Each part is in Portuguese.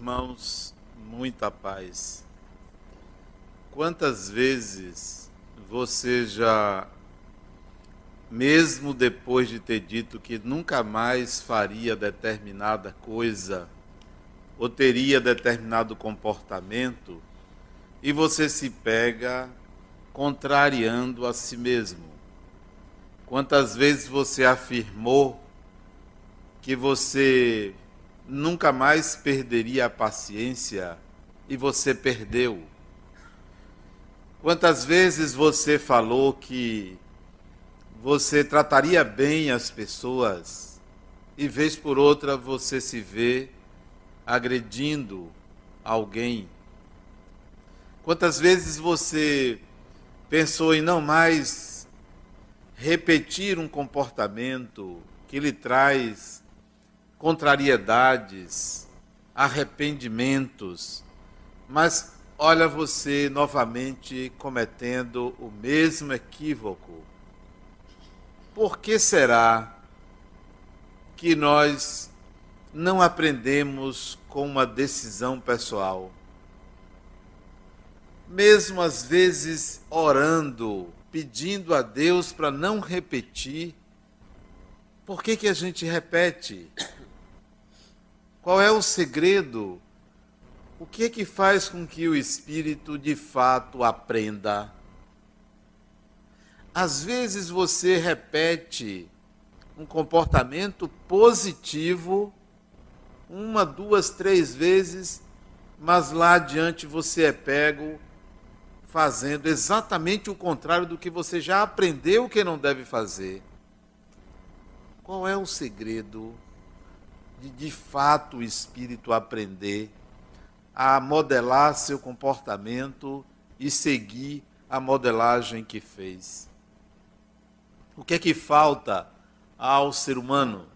irmãos, muita paz. Quantas vezes você já, mesmo depois de ter dito que nunca mais faria determinada coisa, ou teria determinado comportamento, e você se pega contrariando a si mesmo? Quantas vezes você afirmou que você nunca mais perderia a paciência e você perdeu. Quantas vezes você falou que você trataria bem as pessoas e vez por outra você se vê agredindo alguém? Quantas vezes você pensou em não mais repetir um comportamento que lhe traz contrariedades, arrependimentos, mas olha você novamente cometendo o mesmo equívoco. Por que será que nós não aprendemos com uma decisão pessoal? Mesmo às vezes orando, pedindo a Deus para não repetir, por que, que a gente repete? Qual é o segredo? O que é que faz com que o espírito de fato aprenda? Às vezes você repete um comportamento positivo uma, duas, três vezes, mas lá adiante você é pego fazendo exatamente o contrário do que você já aprendeu que não deve fazer. Qual é o segredo? De de fato o espírito aprender a modelar seu comportamento e seguir a modelagem que fez. O que é que falta ao ser humano?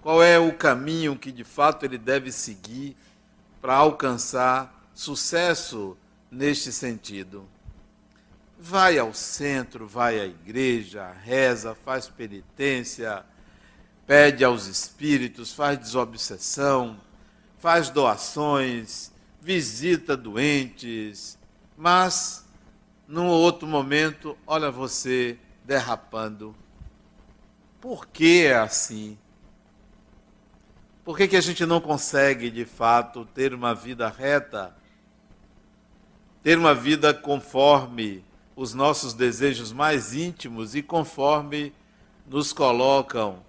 Qual é o caminho que de fato ele deve seguir para alcançar sucesso neste sentido? Vai ao centro, vai à igreja, reza, faz penitência, pede aos espíritos, faz desobsessão, faz doações, visita doentes, mas num outro momento, olha você derrapando. Por que é assim? Por que, que a gente não consegue, de fato, ter uma vida reta? Ter uma vida conforme os nossos desejos mais íntimos e conforme nos colocam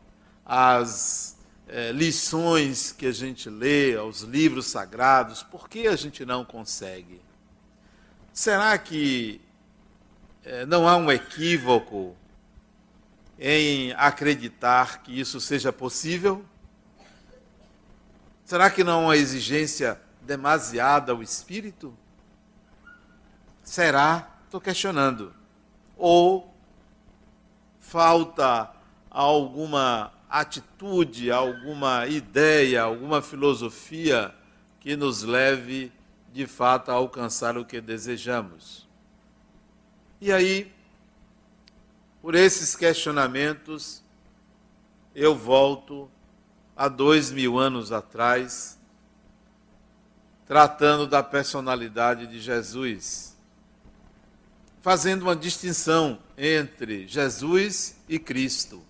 as é, lições que a gente lê, aos livros sagrados, por que a gente não consegue? Será que é, não há um equívoco em acreditar que isso seja possível? Será que não há uma exigência demasiada ao espírito? Será? Estou questionando. Ou falta alguma atitude, alguma ideia, alguma filosofia que nos leve de fato a alcançar o que desejamos. E aí, por esses questionamentos, eu volto a dois mil anos atrás, tratando da personalidade de Jesus, fazendo uma distinção entre Jesus e Cristo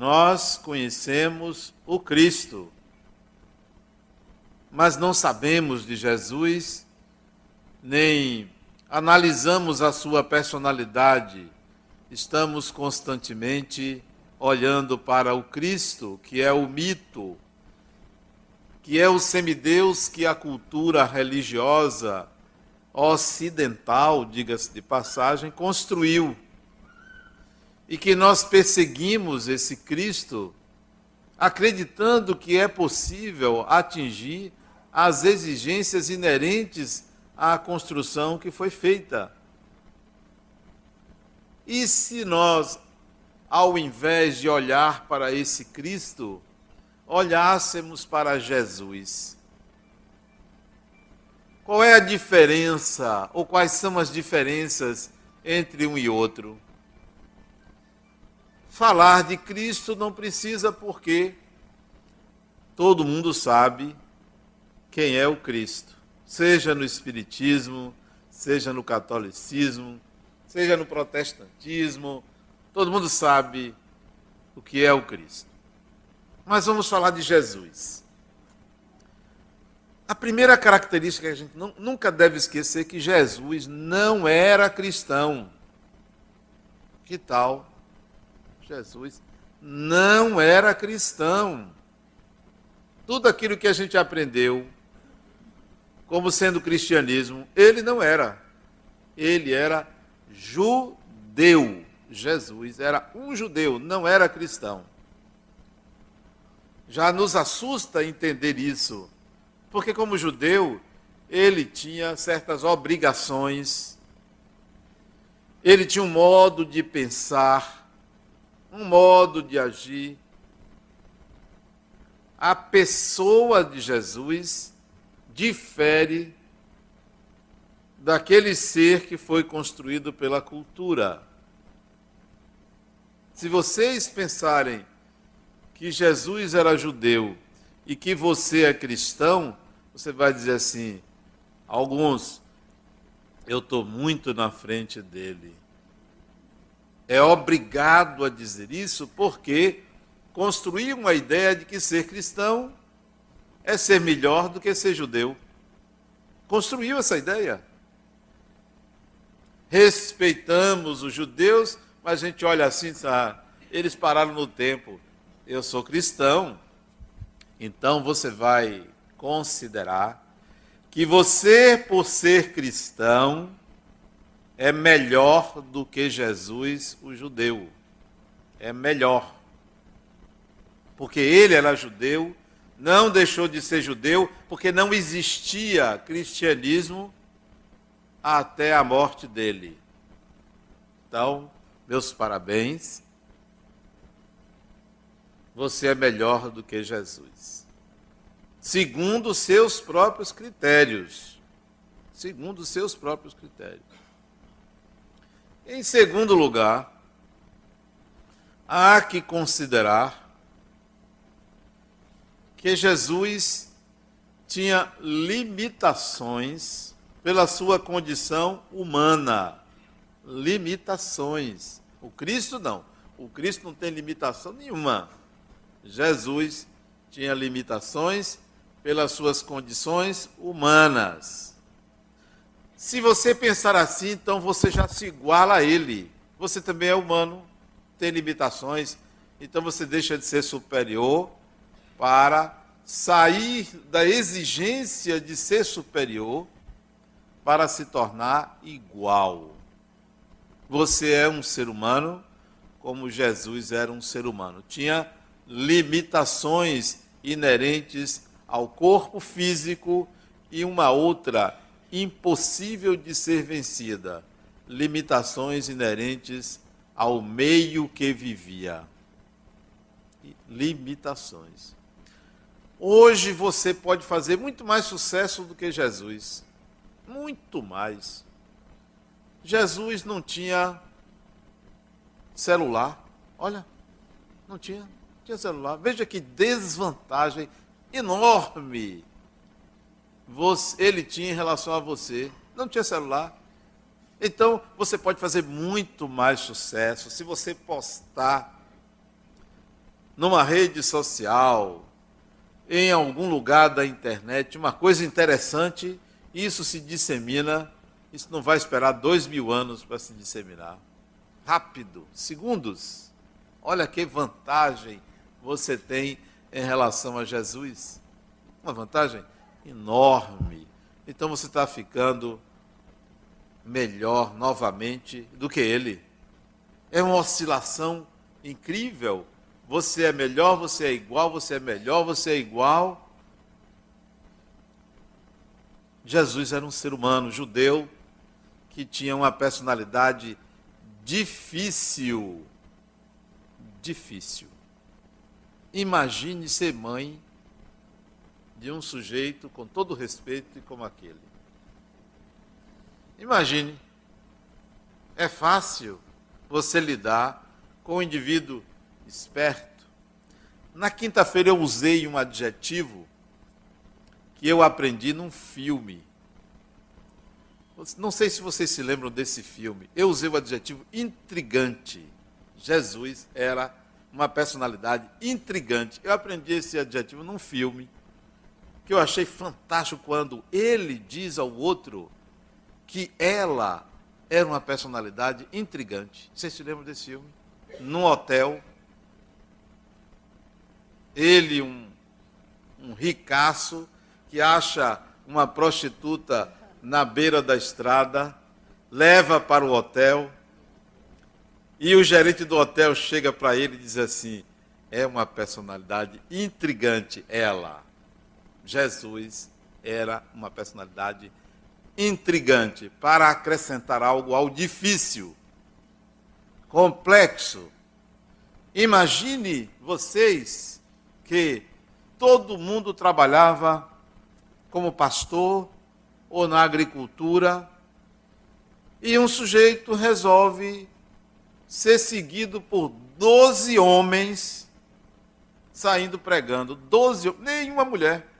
nós conhecemos o Cristo, mas não sabemos de Jesus, nem analisamos a sua personalidade. Estamos constantemente olhando para o Cristo, que é o mito, que é o semideus que a cultura religiosa ocidental, diga-se de passagem, construiu e que nós perseguimos esse Cristo, acreditando que é possível atingir as exigências inerentes à construção que foi feita. E se nós, ao invés de olhar para esse Cristo, olhássemos para Jesus? Qual é a diferença, ou quais são as diferenças entre um e outro? Falar de Cristo não precisa porque todo mundo sabe quem é o Cristo, seja no Espiritismo, seja no catolicismo, seja no protestantismo, todo mundo sabe o que é o Cristo. Mas vamos falar de Jesus. A primeira característica que a gente nunca deve esquecer é que Jesus não era cristão. Que tal? Jesus não era cristão. Tudo aquilo que a gente aprendeu como sendo cristianismo, ele não era. Ele era judeu. Jesus era um judeu, não era cristão. Já nos assusta entender isso, porque, como judeu, ele tinha certas obrigações, ele tinha um modo de pensar, um modo de agir. A pessoa de Jesus difere daquele ser que foi construído pela cultura. Se vocês pensarem que Jesus era judeu e que você é cristão, você vai dizer assim: alguns, eu estou muito na frente dele. É obrigado a dizer isso porque construíram a ideia de que ser cristão é ser melhor do que ser judeu. Construiu essa ideia. Respeitamos os judeus mas a gente olha assim, ah, eles pararam no tempo. Eu sou cristão. Então você vai considerar que você, por ser cristão, é melhor do que Jesus, o judeu. É melhor. Porque ele era judeu, não deixou de ser judeu, porque não existia cristianismo até a morte dele. Então, meus parabéns. Você é melhor do que Jesus. Segundo os seus próprios critérios. Segundo os seus próprios critérios. Em segundo lugar, há que considerar que Jesus tinha limitações pela sua condição humana. Limitações. O Cristo não. O Cristo não tem limitação nenhuma. Jesus tinha limitações pelas suas condições humanas. Se você pensar assim, então você já se iguala a ele. Você também é humano, tem limitações, então você deixa de ser superior para sair da exigência de ser superior para se tornar igual. Você é um ser humano como Jesus era um ser humano. Tinha limitações inerentes ao corpo físico e uma outra impossível de ser vencida: limitações inerentes ao meio que vivia. Limitações. Hoje você pode fazer muito mais sucesso do que Jesus. Muito mais. Jesus não tinha celular. Olha, não tinha, não tinha celular. Veja que desvantagem enorme você, ele tinha em relação a você. Não tinha celular. Então, você pode fazer muito mais sucesso se você postar numa rede social, em algum lugar da internet, uma coisa interessante, isso se dissemina isso não vai esperar dois mil anos para se disseminar. Rápido, segundos. Olha que vantagem você tem em relação a Jesus. Uma vantagem enorme. Então você está ficando melhor novamente do que ele. É uma oscilação incrível. Você é melhor, você é igual, você é melhor, você é igual. Jesus era um ser humano, judeu, que tinha uma personalidade difícil. Difícil. Imagine ser mãe de um sujeito com todo respeito e como aquele. Imagine. É fácil você lidar com um indivíduo esperto, Na quinta-feira eu usei um adjetivo que eu aprendi num filme. Não sei se vocês se lembram desse filme. Eu usei o adjetivo intrigante. Jesus era uma personalidade intrigante. Eu aprendi esse adjetivo num filme que eu achei fantástico quando ele diz ao outro que ela era uma personalidade intrigante. Vocês se lembram desse filme? Num hotel, ele, um, um ricaço, que acha uma prostituta na beira da estrada, leva para o hotel, e o gerente do hotel chega para ele e diz assim: é uma personalidade intrigante ela. Jesus era uma personalidade intrigante para acrescentar algo ao difícil, complexo. Imagine vocês que todo mundo trabalhava como pastor ou na agricultura e um sujeito resolve ser seguido por 12 homens saindo pregando. 12, nenhuma mulher.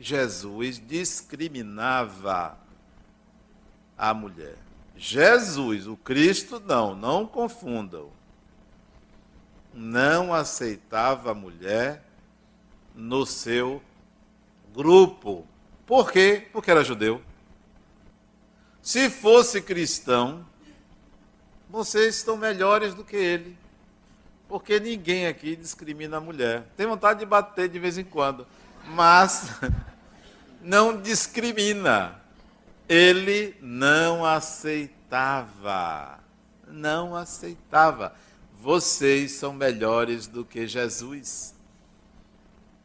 Jesus discriminava a mulher. Jesus, o Cristo, não, não confundam. Não aceitava a mulher no seu grupo. Por quê? Porque era judeu. Se fosse cristão, vocês estão melhores do que ele. Porque ninguém aqui discrimina a mulher. Tem vontade de bater de vez em quando, mas não discrimina. Ele não aceitava. Não aceitava. Vocês são melhores do que Jesus.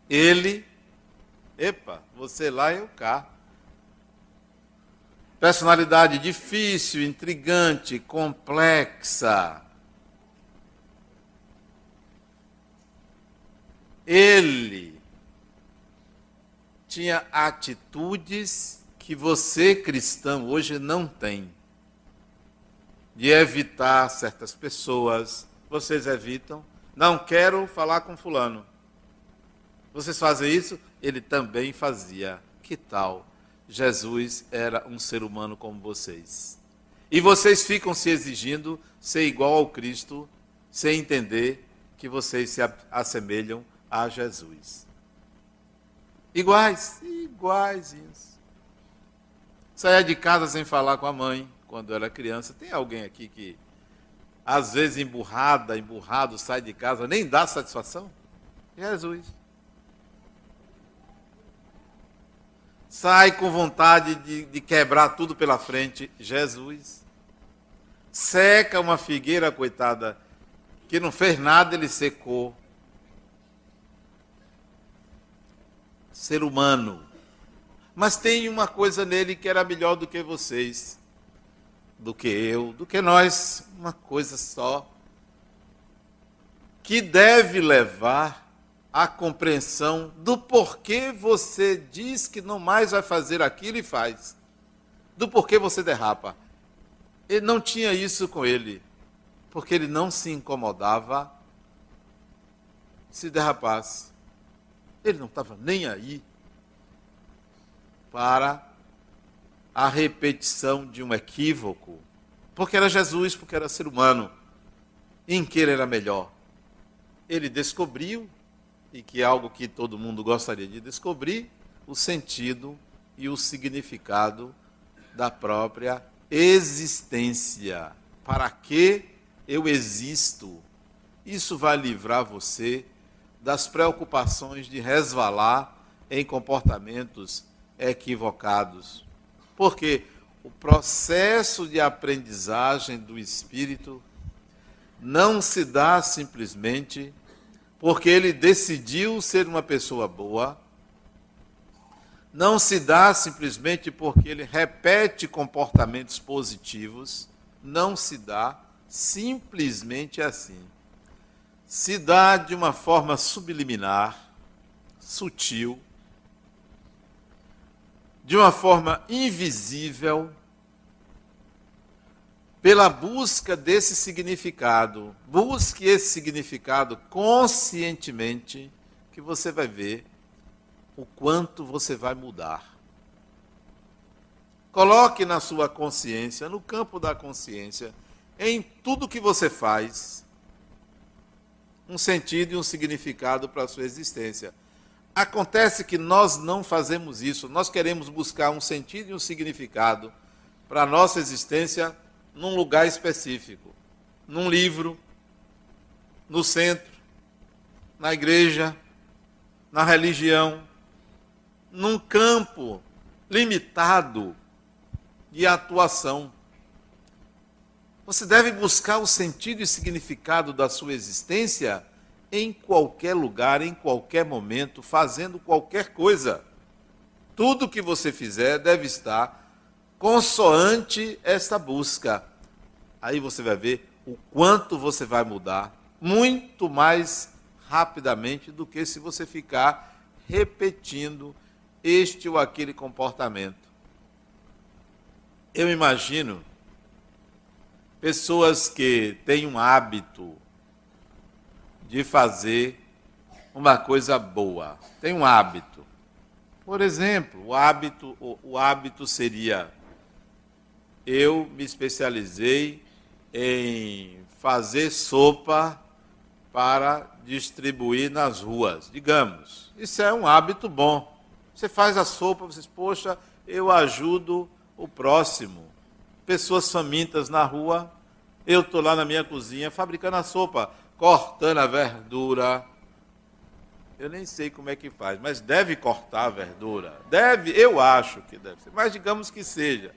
Ele, epa, você lá e eu cá. Personalidade difícil, intrigante, complexa. Ele tinha atitudes que você, cristão, hoje não tem. De evitar certas pessoas. Vocês evitam. Não quero falar com Fulano. Vocês fazem isso? Ele também fazia. Que tal? Jesus era um ser humano como vocês. E vocês ficam se exigindo ser igual ao Cristo, sem entender que vocês se assemelham a Jesus. Iguais, iguaizinhos. Saia de casa sem falar com a mãe quando era criança. Tem alguém aqui que, às vezes, emburrada, emburrado, sai de casa, nem dá satisfação? Jesus. sai com vontade de, de quebrar tudo pela frente. Jesus. Seca uma figueira, coitada, que não fez nada, ele secou. Ser humano. Mas tem uma coisa nele que era melhor do que vocês, do que eu, do que nós, uma coisa só, que deve levar a compreensão do porquê você diz que não mais vai fazer aquilo e faz. Do porquê você derrapa. Ele não tinha isso com ele, porque ele não se incomodava se derrapasse. Ele não estava nem aí para a repetição de um equívoco, porque era Jesus, porque era ser humano, em que ele era melhor. Ele descobriu e que é algo que todo mundo gostaria de descobrir, o sentido e o significado da própria existência. Para que eu existo? Isso vai livrar você das preocupações de resvalar em comportamentos equivocados. Porque o processo de aprendizagem do espírito não se dá simplesmente porque ele decidiu ser uma pessoa boa, não se dá simplesmente porque ele repete comportamentos positivos, não se dá simplesmente assim. Se dá de uma forma subliminar, sutil, de uma forma invisível, pela busca desse significado. Busque esse significado conscientemente, que você vai ver o quanto você vai mudar. Coloque na sua consciência, no campo da consciência, em tudo que você faz, um sentido e um significado para a sua existência. Acontece que nós não fazemos isso, nós queremos buscar um sentido e um significado para a nossa existência num lugar específico, num livro, no centro, na igreja, na religião, num campo limitado de atuação. Você deve buscar o sentido e significado da sua existência em qualquer lugar, em qualquer momento, fazendo qualquer coisa. Tudo que você fizer deve estar consoante esta busca. Aí você vai ver o quanto você vai mudar, muito mais rapidamente do que se você ficar repetindo este ou aquele comportamento. Eu imagino pessoas que têm um hábito de fazer uma coisa boa. Tem um hábito. Por exemplo, o hábito, o, o hábito seria eu me especializei em fazer sopa para distribuir nas ruas. Digamos, isso é um hábito bom. Você faz a sopa, você diz, poxa, eu ajudo o próximo. Pessoas famintas na rua, eu estou lá na minha cozinha fabricando a sopa, cortando a verdura. Eu nem sei como é que faz, mas deve cortar a verdura. Deve, eu acho que deve ser. Mas digamos que seja.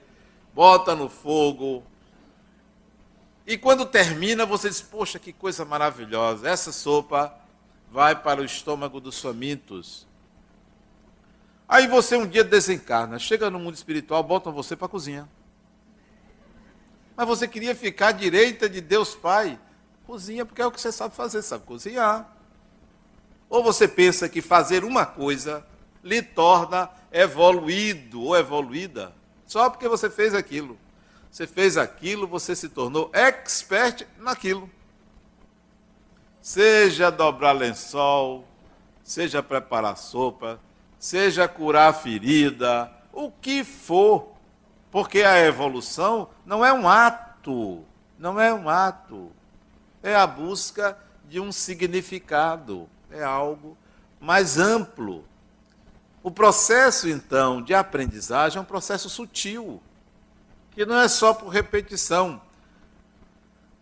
Bota no fogo. E quando termina, você diz: Poxa, que coisa maravilhosa. Essa sopa vai para o estômago dos famintos. Aí você um dia desencarna, chega no mundo espiritual, botam você para a cozinha. Mas você queria ficar à direita de Deus Pai. Cozinha, porque é o que você sabe fazer, sabe cozinhar. Ou você pensa que fazer uma coisa lhe torna evoluído ou evoluída, só porque você fez aquilo. Você fez aquilo, você se tornou expert naquilo. Seja dobrar lençol, seja preparar sopa, seja curar ferida, o que for. Porque a evolução não é um ato, não é um ato. É a busca de um significado, é algo mais amplo. O processo, então, de aprendizagem é um processo sutil, que não é só por repetição.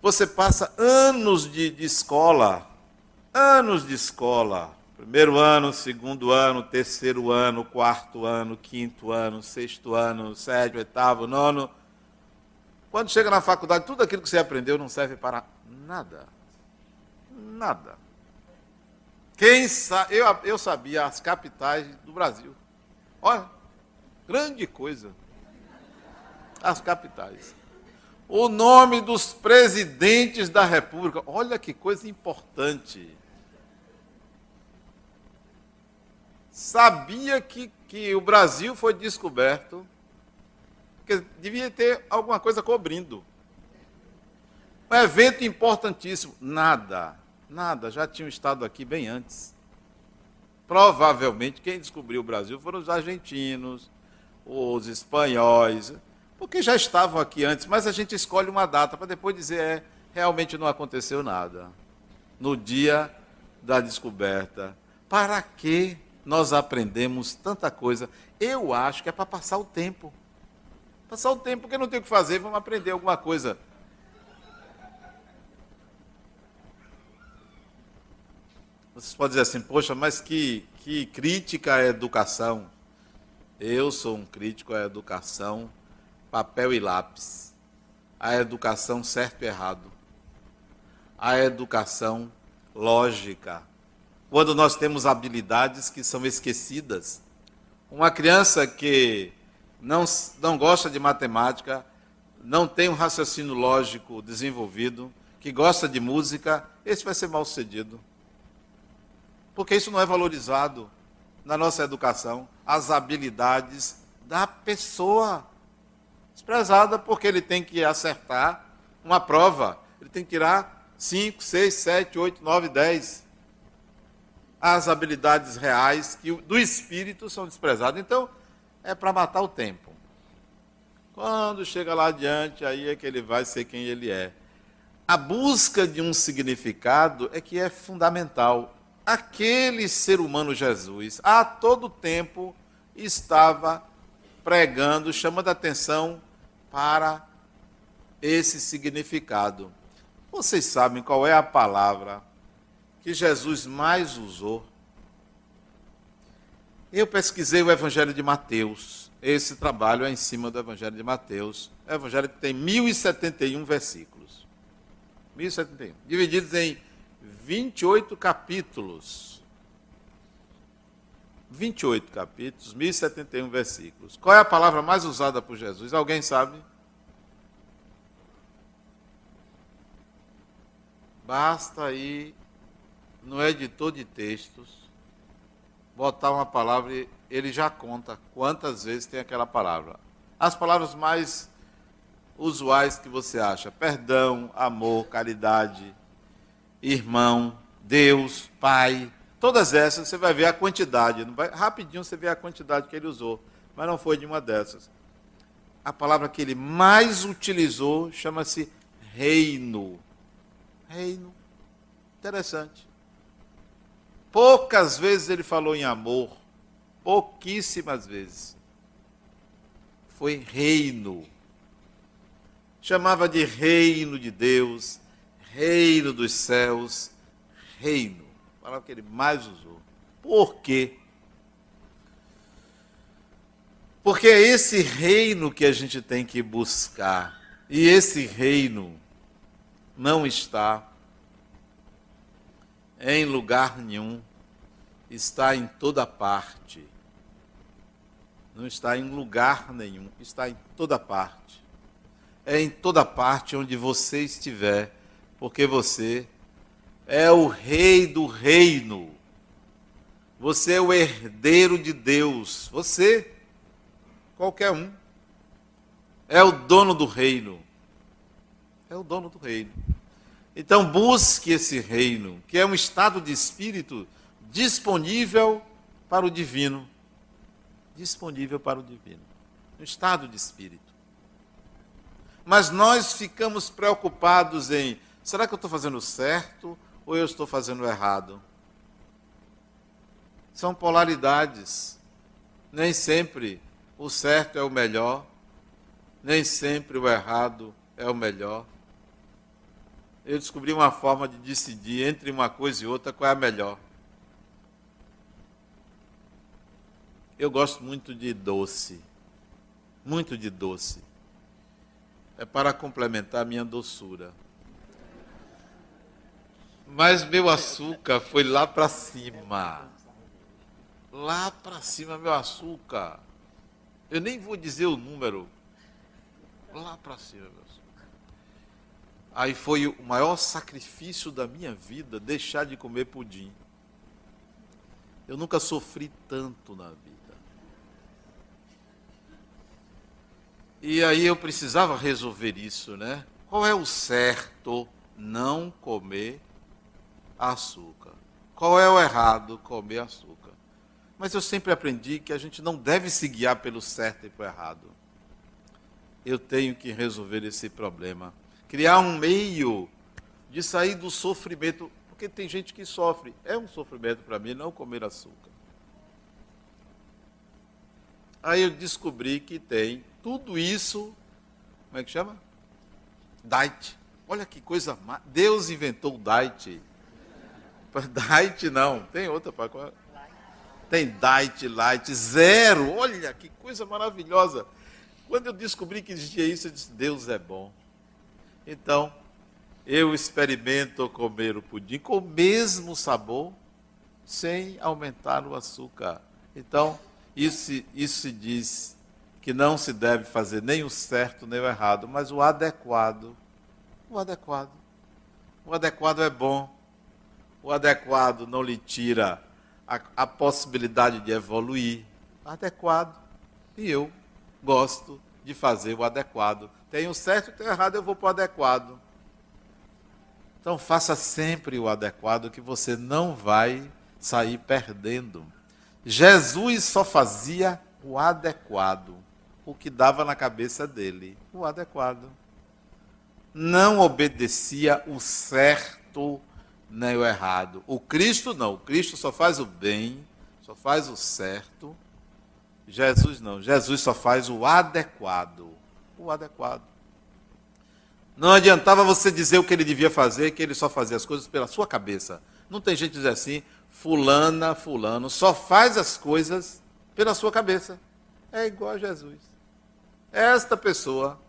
Você passa anos de, de escola, anos de escola, Primeiro ano, segundo ano, terceiro ano, quarto ano, quinto ano, sexto ano, sétimo, oitavo, nono. Quando chega na faculdade, tudo aquilo que você aprendeu não serve para nada. Nada. Quem sabe, eu, eu sabia as capitais do Brasil. Olha, grande coisa. As capitais. O nome dos presidentes da República. Olha que coisa importante. Sabia que, que o Brasil foi descoberto, que devia ter alguma coisa cobrindo. Um evento importantíssimo. Nada, nada, já tinham estado aqui bem antes. Provavelmente quem descobriu o Brasil foram os argentinos, os espanhóis, porque já estavam aqui antes, mas a gente escolhe uma data para depois dizer, é, realmente não aconteceu nada. No dia da descoberta. Para quê? Nós aprendemos tanta coisa. Eu acho que é para passar o tempo. Passar o tempo, porque não tem o que fazer, vamos aprender alguma coisa. Vocês podem dizer assim, poxa, mas que, que crítica à educação. Eu sou um crítico à educação, papel e lápis. A educação certo e errado. A educação lógica quando nós temos habilidades que são esquecidas. Uma criança que não, não gosta de matemática, não tem um raciocínio lógico desenvolvido, que gosta de música, esse vai ser mal sucedido. Porque isso não é valorizado na nossa educação, as habilidades da pessoa. Desprezada porque ele tem que acertar uma prova. Ele tem que tirar 5, 6, 7, 8, 9, 10. As habilidades reais que do espírito são desprezadas. Então, é para matar o tempo. Quando chega lá adiante, aí é que ele vai ser quem ele é. A busca de um significado é que é fundamental. Aquele ser humano Jesus, a todo tempo, estava pregando, chamando a atenção para esse significado. Vocês sabem qual é a palavra que Jesus mais usou? Eu pesquisei o Evangelho de Mateus. Esse trabalho é em cima do Evangelho de Mateus. O Evangelho tem 1071 versículos. 1071. Divididos em 28 capítulos. 28 capítulos, 1071 versículos. Qual é a palavra mais usada por Jesus? Alguém sabe? Basta aí no editor de textos botar uma palavra ele já conta quantas vezes tem aquela palavra. As palavras mais usuais que você acha: perdão, amor, caridade, irmão, Deus, Pai. Todas essas você vai ver a quantidade. Vai, rapidinho você vê a quantidade que ele usou. Mas não foi de uma dessas. A palavra que ele mais utilizou chama-se reino reino. Interessante. Poucas vezes ele falou em amor, pouquíssimas vezes. Foi reino. Chamava de reino de Deus, reino dos céus, reino. Palavra que ele mais usou. Por quê? Porque é esse reino que a gente tem que buscar. E esse reino não está em lugar nenhum, está em toda parte. Não está em lugar nenhum, está em toda parte. É em toda parte onde você estiver, porque você é o rei do reino. Você é o herdeiro de Deus. Você, qualquer um, é o dono do reino é o dono do reino. Então busque esse reino, que é um estado de espírito disponível para o divino. Disponível para o divino. Um estado de espírito. Mas nós ficamos preocupados em: será que eu estou fazendo certo ou eu estou fazendo errado? São polaridades. Nem sempre o certo é o melhor, nem sempre o errado é o melhor eu descobri uma forma de decidir entre uma coisa e outra qual é a melhor. Eu gosto muito de doce. Muito de doce. É para complementar a minha doçura. Mas meu açúcar foi lá para cima. Lá para cima, meu açúcar. Eu nem vou dizer o número. Lá para cima, meu. Aí foi o maior sacrifício da minha vida deixar de comer pudim. Eu nunca sofri tanto na vida. E aí eu precisava resolver isso, né? Qual é o certo? Não comer açúcar. Qual é o errado? Comer açúcar. Mas eu sempre aprendi que a gente não deve se guiar pelo certo e pelo errado. Eu tenho que resolver esse problema criar um meio de sair do sofrimento, porque tem gente que sofre. É um sofrimento para mim não comer açúcar. Aí eu descobri que tem tudo isso, como é que chama? Diet. Olha que coisa, Deus inventou o diet. Diet não, tem outra para tem diet, light, zero. Olha que coisa maravilhosa. Quando eu descobri que existia isso, eu disse: Deus é bom. Então, eu experimento comer o pudim com o mesmo sabor, sem aumentar o açúcar. Então, isso, isso se diz que não se deve fazer nem o certo nem o errado, mas o adequado. O adequado. O adequado é bom. O adequado não lhe tira a, a possibilidade de evoluir. Adequado. E eu gosto de fazer o adequado Tem o certo e tem o errado, eu vou para o adequado. Então faça sempre o adequado que você não vai sair perdendo. Jesus só fazia o adequado, o que dava na cabeça dele, o adequado. Não obedecia o certo nem o errado. O Cristo não, o Cristo só faz o bem, só faz o certo. Jesus não, Jesus só faz o adequado, adequado. Não adiantava você dizer o que ele devia fazer, que ele só fazia as coisas pela sua cabeça. Não tem gente que diz assim, fulana, fulano, só faz as coisas pela sua cabeça. É igual a Jesus. Esta pessoa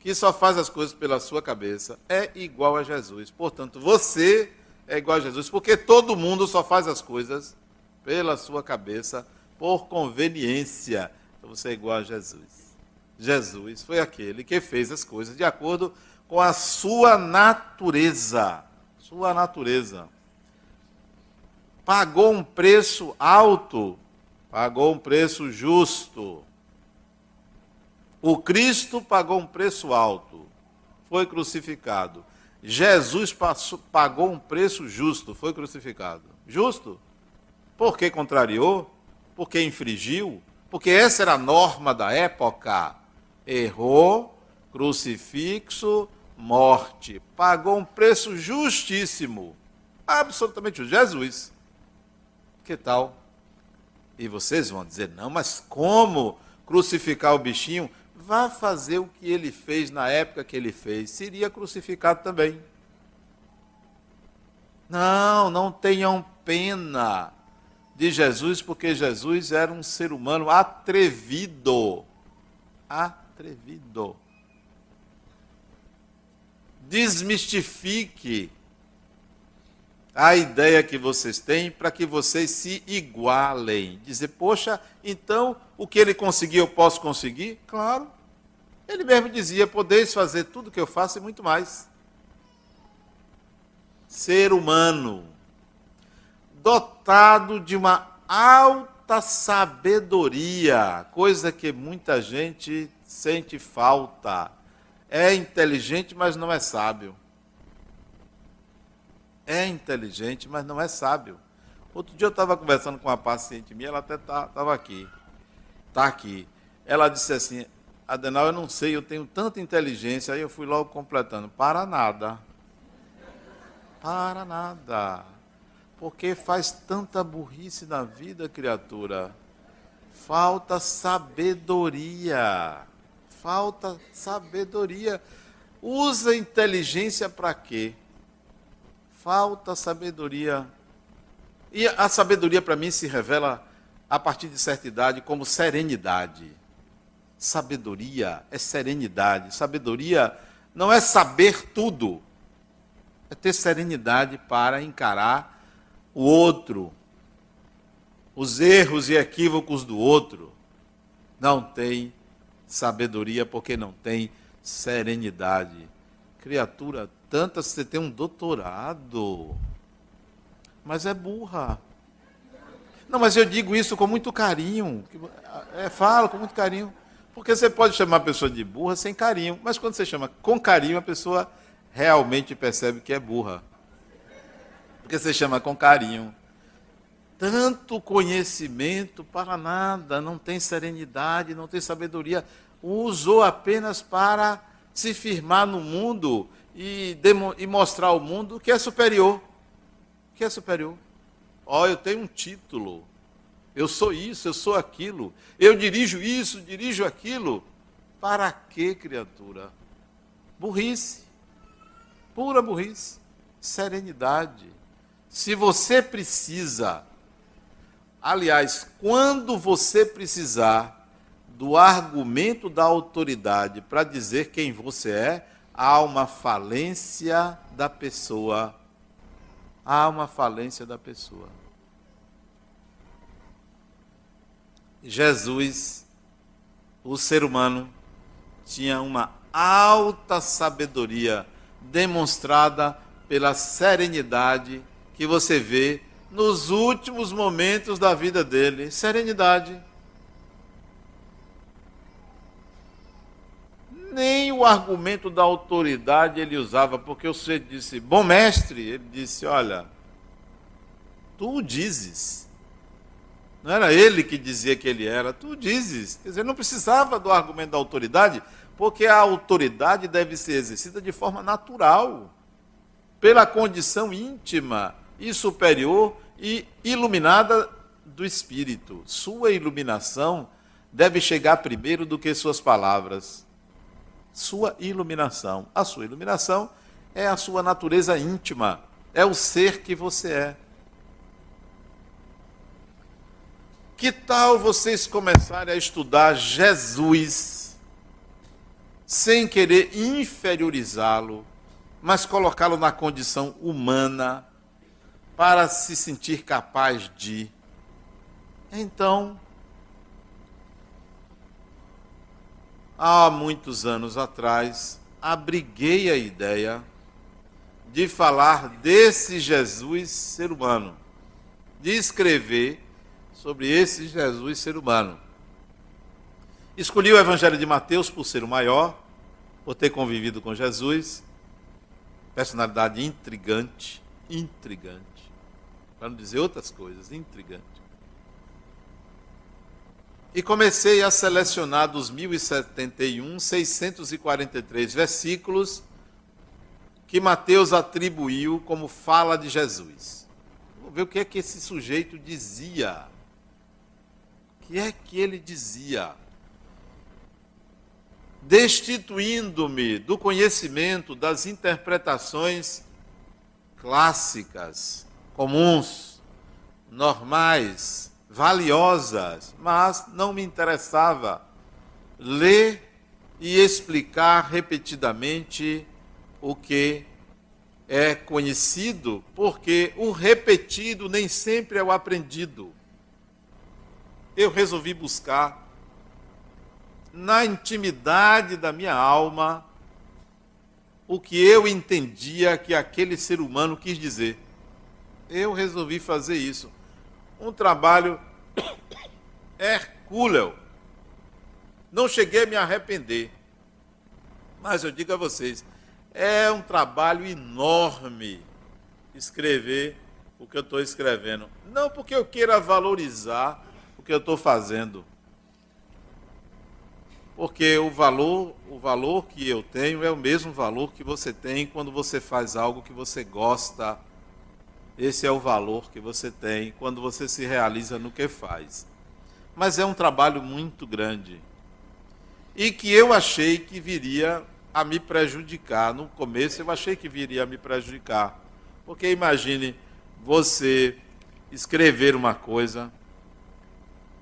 que só faz as coisas pela sua cabeça é igual a Jesus. Portanto, você é igual a Jesus, porque todo mundo só faz as coisas pela sua cabeça por conveniência. Então você é igual a Jesus. Jesus foi aquele que fez as coisas de acordo com a sua natureza. Sua natureza pagou um preço alto, pagou um preço justo. O Cristo pagou um preço alto, foi crucificado. Jesus passou, pagou um preço justo, foi crucificado. Justo? Porque contrariou? Porque infringiu? Porque essa era a norma da época. Errou, crucifixo, morte. Pagou um preço justíssimo. Absolutamente. Jesus. Que tal? E vocês vão dizer: não, mas como crucificar o bichinho? Vá fazer o que ele fez na época que ele fez. Seria crucificado também. Não, não tenham pena de Jesus, porque Jesus era um ser humano atrevido. Atrevido. Desmistifique a ideia que vocês têm para que vocês se igualem. Dizer, poxa, então o que ele conseguiu eu posso conseguir? Claro. Ele mesmo dizia: podeis fazer tudo o que eu faço e muito mais. Ser humano, dotado de uma alta sabedoria, coisa que muita gente sente falta. É inteligente, mas não é sábio é inteligente, mas não é sábio. Outro dia eu estava conversando com uma paciente minha, ela até estava tá, aqui. Está aqui. Ela disse assim, Adenal, eu não sei, eu tenho tanta inteligência, aí eu fui logo completando. Para nada. Para nada. Porque faz tanta burrice na vida, criatura. Falta sabedoria. Falta sabedoria. Usa inteligência para quê? falta sabedoria. E a sabedoria para mim se revela a partir de certa idade como serenidade. Sabedoria é serenidade. Sabedoria não é saber tudo, é ter serenidade para encarar o outro, os erros e equívocos do outro. Não tem sabedoria porque não tem serenidade. Criatura tanta, você tem um doutorado. Mas é burra. Não, mas eu digo isso com muito carinho. É, falo com muito carinho. Porque você pode chamar a pessoa de burra sem carinho, mas quando você chama com carinho, a pessoa realmente percebe que é burra. Porque você chama com carinho. Tanto conhecimento para nada, não tem serenidade, não tem sabedoria. Usou apenas para se firmar no mundo e, e mostrar ao mundo que é superior. Que é superior. Ó, oh, eu tenho um título. Eu sou isso, eu sou aquilo. Eu dirijo isso, dirijo aquilo. Para que, criatura? Burrice. Pura burrice. Serenidade. Se você precisa, aliás, quando você precisar do argumento da autoridade para dizer quem você é, há uma falência da pessoa. Há uma falência da pessoa. Jesus, o ser humano, tinha uma alta sabedoria demonstrada pela serenidade que você vê nos últimos momentos da vida dele. Serenidade. nem o argumento da autoridade ele usava, porque você disse, bom mestre, ele disse, olha, tu o dizes. Não era ele que dizia que ele era, tu dizes. Quer dizer, não precisava do argumento da autoridade, porque a autoridade deve ser exercida de forma natural, pela condição íntima e superior e iluminada do Espírito. Sua iluminação deve chegar primeiro do que suas palavras. Sua iluminação. A sua iluminação é a sua natureza íntima, é o ser que você é. Que tal vocês começarem a estudar Jesus sem querer inferiorizá-lo, mas colocá-lo na condição humana para se sentir capaz de? Então, há muitos anos atrás, abriguei a ideia de falar desse Jesus ser humano, de escrever sobre esse Jesus ser humano. Escolhi o Evangelho de Mateus por ser o maior, por ter convivido com Jesus, personalidade intrigante, intrigante, para não dizer outras coisas, intrigante. E comecei a selecionar dos 1071, 643 versículos que Mateus atribuiu como fala de Jesus. Vamos ver o que é que esse sujeito dizia que é que ele dizia? Destituindo-me do conhecimento das interpretações clássicas, comuns, normais, valiosas, mas não me interessava ler e explicar repetidamente o que é conhecido, porque o repetido nem sempre é o aprendido eu resolvi buscar na intimidade da minha alma o que eu entendia que aquele ser humano quis dizer. Eu resolvi fazer isso. Um trabalho hercúleo. Não cheguei a me arrepender. Mas eu digo a vocês, é um trabalho enorme escrever o que eu estou escrevendo. Não porque eu queira valorizar que eu estou fazendo. Porque o valor, o valor que eu tenho é o mesmo valor que você tem quando você faz algo que você gosta. Esse é o valor que você tem quando você se realiza no que faz. Mas é um trabalho muito grande. E que eu achei que viria a me prejudicar. No começo eu achei que viria a me prejudicar. Porque imagine você escrever uma coisa,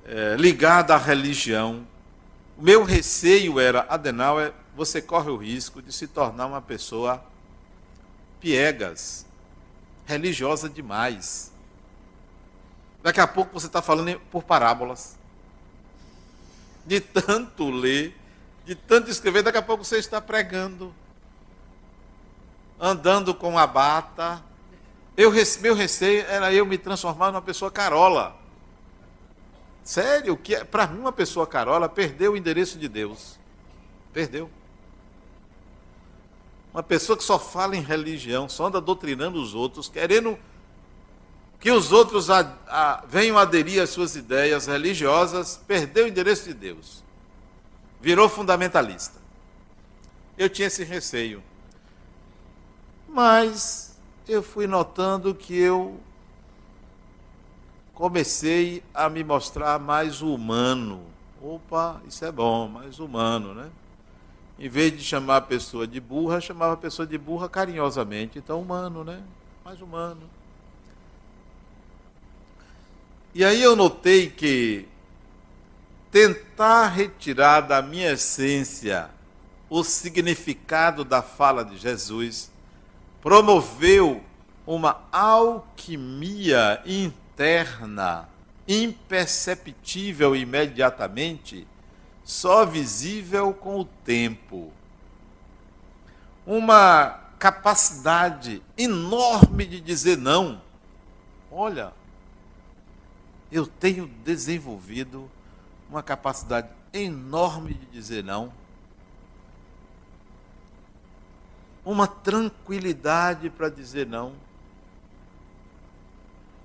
é, ligada à religião. O meu receio era, Adenauer, você corre o risco de se tornar uma pessoa piegas, religiosa demais. Daqui a pouco você está falando por parábolas. De tanto ler, de tanto escrever, daqui a pouco você está pregando, andando com a bata. Eu, meu receio era eu me transformar numa pessoa carola. Sério, que é, para mim uma pessoa carola perdeu o endereço de Deus. Perdeu. Uma pessoa que só fala em religião, só anda doutrinando os outros, querendo que os outros a, a, venham aderir às suas ideias religiosas, perdeu o endereço de Deus. Virou fundamentalista. Eu tinha esse receio. Mas eu fui notando que eu comecei a me mostrar mais humano. Opa, isso é bom, mais humano, né? Em vez de chamar a pessoa de burra, chamava a pessoa de burra carinhosamente. Então, humano, né? Mais humano. E aí eu notei que tentar retirar da minha essência o significado da fala de Jesus promoveu uma alquimia interna imperceptível imediatamente, só visível com o tempo. Uma capacidade enorme de dizer não. Olha, eu tenho desenvolvido uma capacidade enorme de dizer não. uma tranquilidade para dizer não,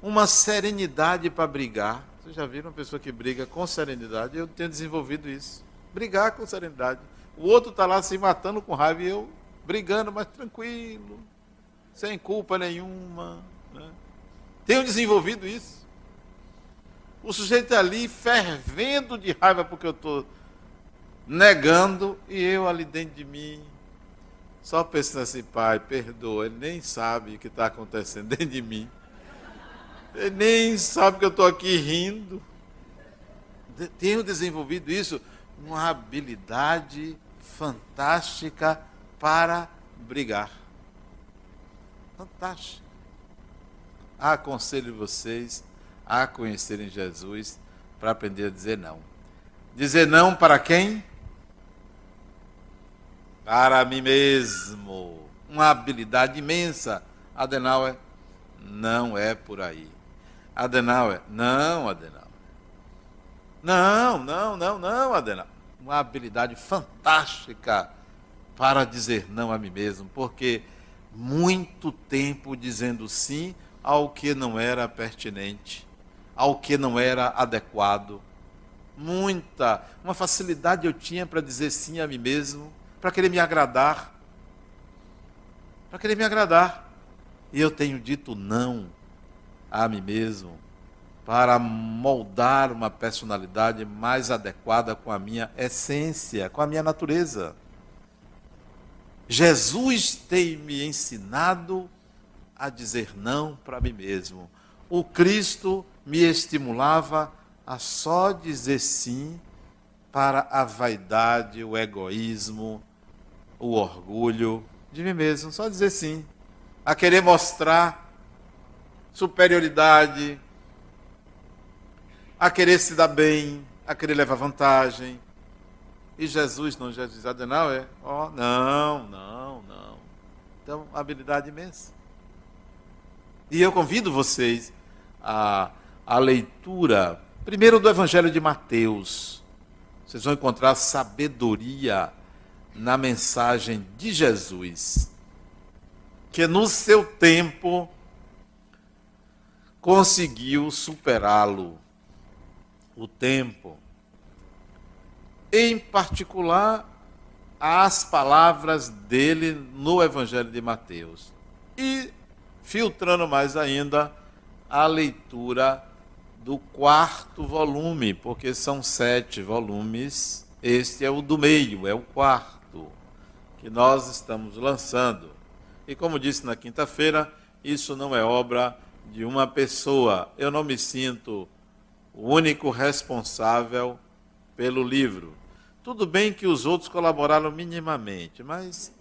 uma serenidade para brigar. Vocês já viram uma pessoa que briga com serenidade? Eu tenho desenvolvido isso. Brigar com serenidade. O outro está lá se matando com raiva e eu brigando, mas tranquilo, sem culpa nenhuma. Né? Tenho desenvolvido isso. O sujeito ali fervendo de raiva porque eu estou negando e eu ali dentro de mim só pensando assim, pai, perdoa. Ele nem sabe o que está acontecendo dentro de mim. Nem sabe que eu estou aqui rindo. Tenho desenvolvido isso, uma habilidade fantástica para brigar. Fantástico. Aconselho vocês a conhecerem Jesus para aprender a dizer não. Dizer não para quem? Para mim mesmo. Uma habilidade imensa. Adenauer, não é por aí. Adenauer, não, Adenauer. Não, não, não, não, Adenauer. Uma habilidade fantástica para dizer não a mim mesmo, porque muito tempo dizendo sim ao que não era pertinente, ao que não era adequado. Muita, uma facilidade eu tinha para dizer sim a mim mesmo, para querer me agradar. Para querer me agradar. E eu tenho dito não a mim mesmo para moldar uma personalidade mais adequada com a minha essência, com a minha natureza. Jesus tem me ensinado a dizer não para mim mesmo. O Cristo me estimulava a só dizer sim para a vaidade, o egoísmo, o orgulho de mim mesmo, só dizer sim, a querer mostrar superioridade, a querer se dar bem, a querer levar vantagem, e Jesus não, Jesus Adenal é, ó, oh, não, não, não. Então, habilidade imensa. E eu convido vocês a, a leitura, primeiro do Evangelho de Mateus. Vocês vão encontrar sabedoria na mensagem de Jesus, que no seu tempo conseguiu superá-lo. O tempo em particular as palavras dele no Evangelho de Mateus. E filtrando mais ainda a leitura do quarto volume, porque são sete volumes, este é o do meio, é o quarto, que nós estamos lançando. E como disse na quinta-feira, isso não é obra de uma pessoa. Eu não me sinto o único responsável pelo livro. Tudo bem que os outros colaboraram minimamente, mas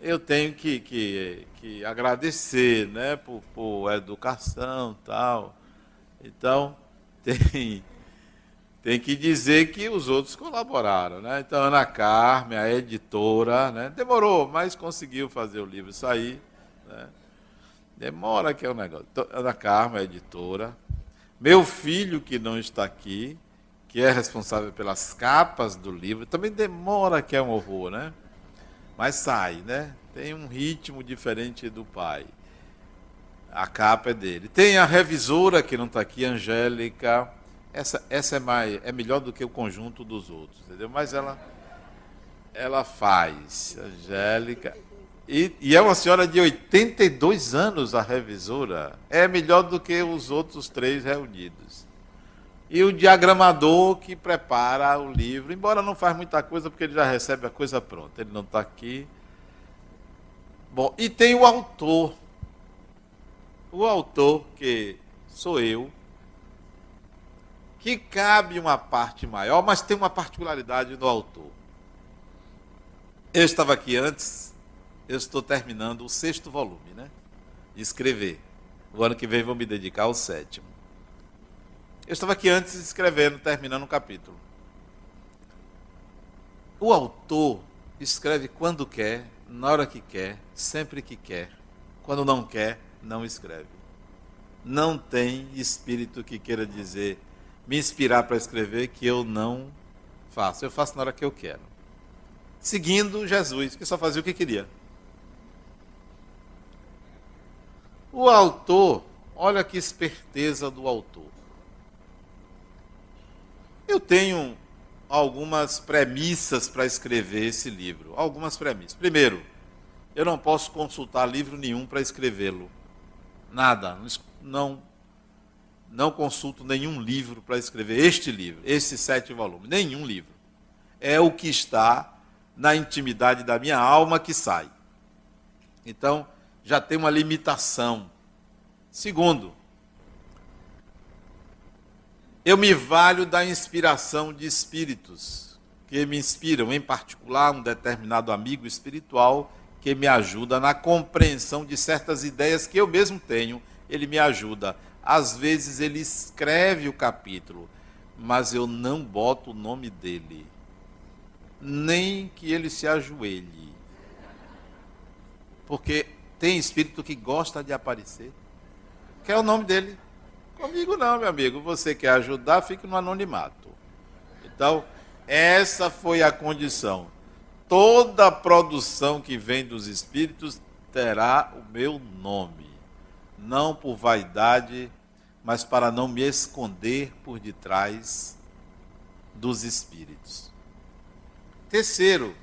eu tenho que, que, que agradecer né, por, por educação tal. Então, tem, tem que dizer que os outros colaboraram. Né? Então, Ana Carmen, a editora, né, demorou, mas conseguiu fazer o livro sair. Demora que é o um negócio. Ana Carmen, a editora. Meu filho, que não está aqui, que é responsável pelas capas do livro, também demora que é um horror, né? Mas sai, né? Tem um ritmo diferente do pai. A capa é dele. Tem a revisora que não está aqui, Angélica. Essa, essa é mais é melhor do que o conjunto dos outros, entendeu? Mas ela ela faz, Angélica. E, e, é uma senhora de 82 anos, a revisora. É melhor do que os outros três reunidos e o diagramador que prepara o livro, embora não faz muita coisa porque ele já recebe a coisa pronta, ele não está aqui. Bom, e tem o autor. O autor, que sou eu, que cabe uma parte maior, mas tem uma particularidade no autor. Eu estava aqui antes, eu estou terminando o sexto volume, né? De escrever. O ano que vem vou me dedicar ao sétimo. Eu estava aqui antes escrevendo, terminando um capítulo. O autor escreve quando quer, na hora que quer, sempre que quer. Quando não quer, não escreve. Não tem espírito que queira dizer, me inspirar para escrever, que eu não faço. Eu faço na hora que eu quero. Seguindo Jesus, que só fazia o que queria. O autor, olha que esperteza do autor. Eu tenho algumas premissas para escrever esse livro. Algumas premissas. Primeiro, eu não posso consultar livro nenhum para escrevê-lo. Nada. Não, não consulto nenhum livro para escrever este livro, esses sete volumes. Nenhum livro. É o que está na intimidade da minha alma que sai. Então, já tem uma limitação. Segundo, eu me valho da inspiração de espíritos que me inspiram, em particular um determinado amigo espiritual que me ajuda na compreensão de certas ideias que eu mesmo tenho. Ele me ajuda. Às vezes ele escreve o capítulo, mas eu não boto o nome dele, nem que ele se ajoelhe. Porque tem espírito que gosta de aparecer. Quer o nome dele? Comigo não, meu amigo. Você quer ajudar, fique no anonimato. Então, essa foi a condição. Toda produção que vem dos espíritos terá o meu nome. Não por vaidade, mas para não me esconder por detrás dos espíritos. Terceiro,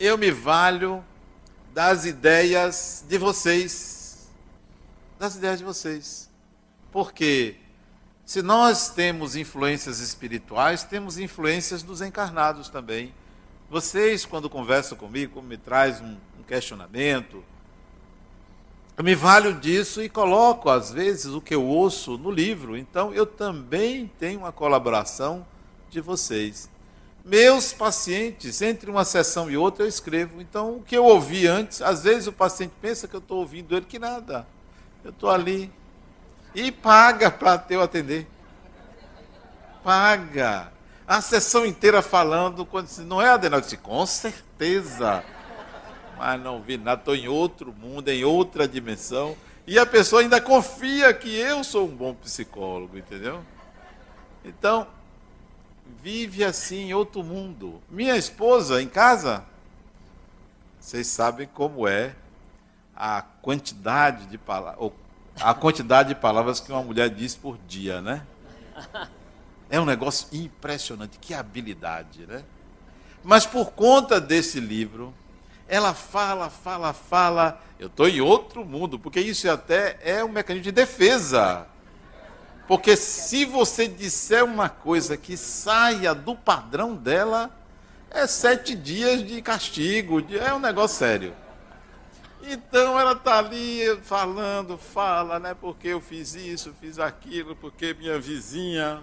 eu me valho das ideias de vocês. Das ideias de vocês. Porque se nós temos influências espirituais, temos influências dos encarnados também. Vocês, quando conversam comigo, me traz um, um questionamento, eu me valho disso e coloco, às vezes, o que eu ouço no livro. Então, eu também tenho uma colaboração de vocês. Meus pacientes, entre uma sessão e outra, eu escrevo. Então, o que eu ouvi antes, às vezes o paciente pensa que eu estou ouvindo ele, que nada. Eu estou ali e paga para eu atender. Paga. A sessão inteira falando, quando disse, não é Adenal? Eu disse, com certeza. Mas não vi nada, estou em outro mundo, em outra dimensão. E a pessoa ainda confia que eu sou um bom psicólogo, entendeu? Então, vive assim em outro mundo. Minha esposa em casa, vocês sabem como é a quantidade de palavras, a quantidade de palavras que uma mulher diz por dia, né? É um negócio impressionante, que habilidade, né? Mas por conta desse livro, ela fala, fala, fala. Eu estou em outro mundo, porque isso até é um mecanismo de defesa. Porque se você disser uma coisa que saia do padrão dela, é sete dias de castigo, é um negócio sério. Então ela está ali falando, fala, né? Porque eu fiz isso, fiz aquilo, porque minha vizinha,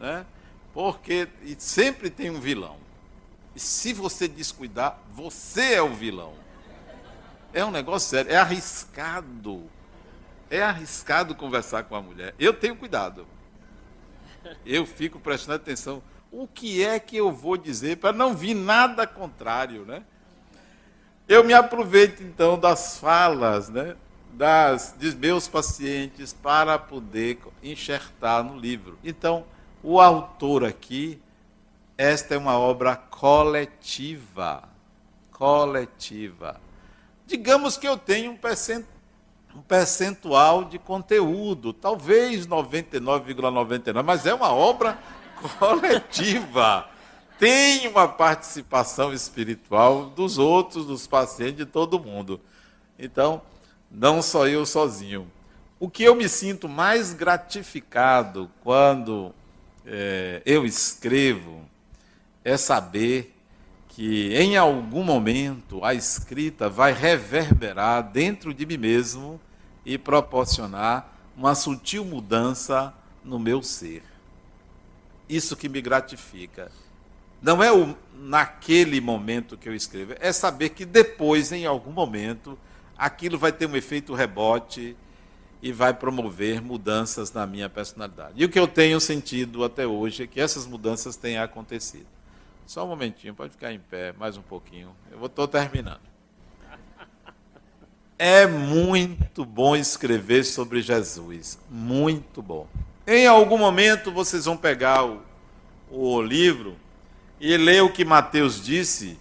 né? Porque e sempre tem um vilão. E se você descuidar, você é o vilão. É um negócio sério, é arriscado. É arriscado conversar com a mulher. Eu tenho cuidado. Eu fico prestando atenção. O que é que eu vou dizer para não vir nada contrário, né? Eu me aproveito então das falas né, das, dos meus pacientes para poder enxertar no livro. Então, o autor aqui, esta é uma obra coletiva. Coletiva. Digamos que eu tenho um percentual um percentual de conteúdo, talvez 99,99, ,99, mas é uma obra coletiva tem uma participação espiritual dos outros, dos pacientes, de todo mundo. Então, não só eu sozinho. O que eu me sinto mais gratificado quando é, eu escrevo é saber que em algum momento a escrita vai reverberar dentro de mim mesmo e proporcionar uma sutil mudança no meu ser. Isso que me gratifica. Não é o, naquele momento que eu escrevo, é saber que depois, em algum momento, aquilo vai ter um efeito rebote e vai promover mudanças na minha personalidade. E o que eu tenho sentido até hoje é que essas mudanças têm acontecido. Só um momentinho, pode ficar em pé mais um pouquinho. Eu estou terminando. É muito bom escrever sobre Jesus. Muito bom. Em algum momento vocês vão pegar o, o livro e ler o que Mateus disse,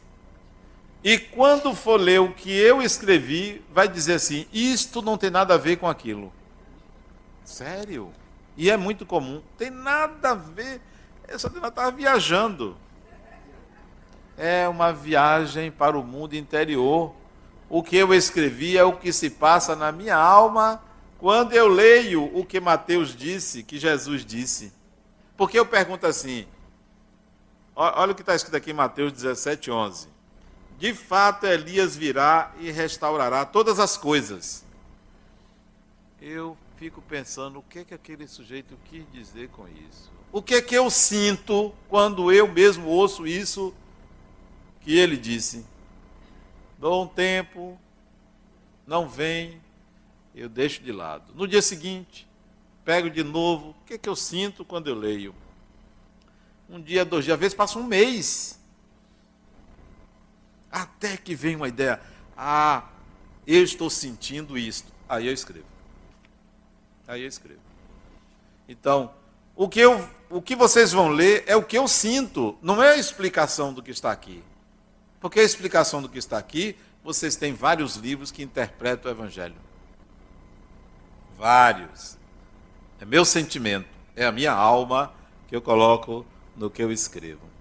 E quando for ler o que eu escrevi, vai dizer assim: isto não tem nada a ver com aquilo. Sério? E é muito comum. Tem nada a ver. Essa menina estava viajando. É uma viagem para o mundo interior. O que eu escrevi é o que se passa na minha alma quando eu leio o que Mateus disse, que Jesus disse. Porque eu pergunto assim: olha o que está escrito aqui em Mateus 17, 11. De fato, Elias virá e restaurará todas as coisas. Eu fico pensando o que é que aquele sujeito quis dizer com isso. O que é que eu sinto quando eu mesmo ouço isso que ele disse? Dou um tempo, não vem, eu deixo de lado. No dia seguinte, pego de novo. O que é que eu sinto quando eu leio? Um dia, dois dias, às vezes passa um mês. Até que vem uma ideia. Ah, eu estou sentindo isto. Aí eu escrevo. Aí eu escrevo. Então, o que, eu, o que vocês vão ler é o que eu sinto, não é a explicação do que está aqui. Porque a explicação do que está aqui, vocês têm vários livros que interpretam o Evangelho. Vários. É meu sentimento, é a minha alma que eu coloco no que eu escrevo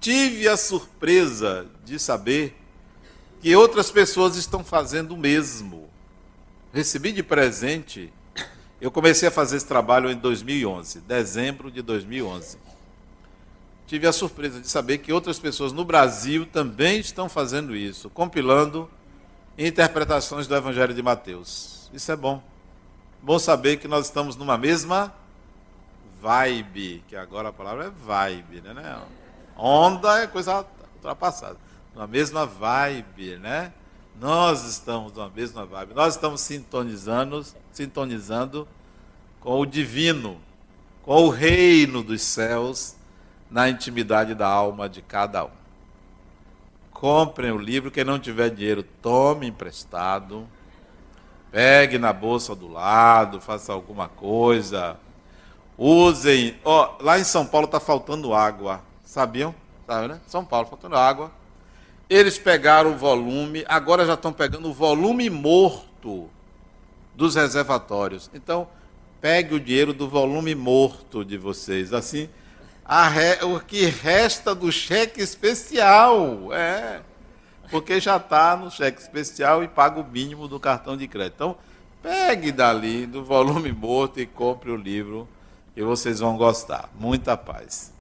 tive a surpresa de saber que outras pessoas estão fazendo o mesmo. Recebi de presente, eu comecei a fazer esse trabalho em 2011, dezembro de 2011. Tive a surpresa de saber que outras pessoas no Brasil também estão fazendo isso, compilando interpretações do Evangelho de Mateus. Isso é bom. Bom saber que nós estamos numa mesma vibe, que agora a palavra é vibe, né? né? Onda é coisa ultrapassada. Na mesma vibe, né? Nós estamos na mesma vibe. Nós estamos sintonizando, sintonizando com o divino, com o reino dos céus na intimidade da alma de cada um. Comprem o livro, quem não tiver dinheiro, tome emprestado. Pegue na bolsa do lado, faça alguma coisa. Usem. Oh, lá em São Paulo está faltando água. Sabiam? Sabe, né? São Paulo, faltando água. Eles pegaram o volume, agora já estão pegando o volume morto dos reservatórios. Então, pegue o dinheiro do volume morto de vocês. Assim, re... o que resta do cheque especial. É. Porque já está no cheque especial e paga o mínimo do cartão de crédito. Então, pegue dali, do volume morto, e compre o livro, que vocês vão gostar. Muita paz.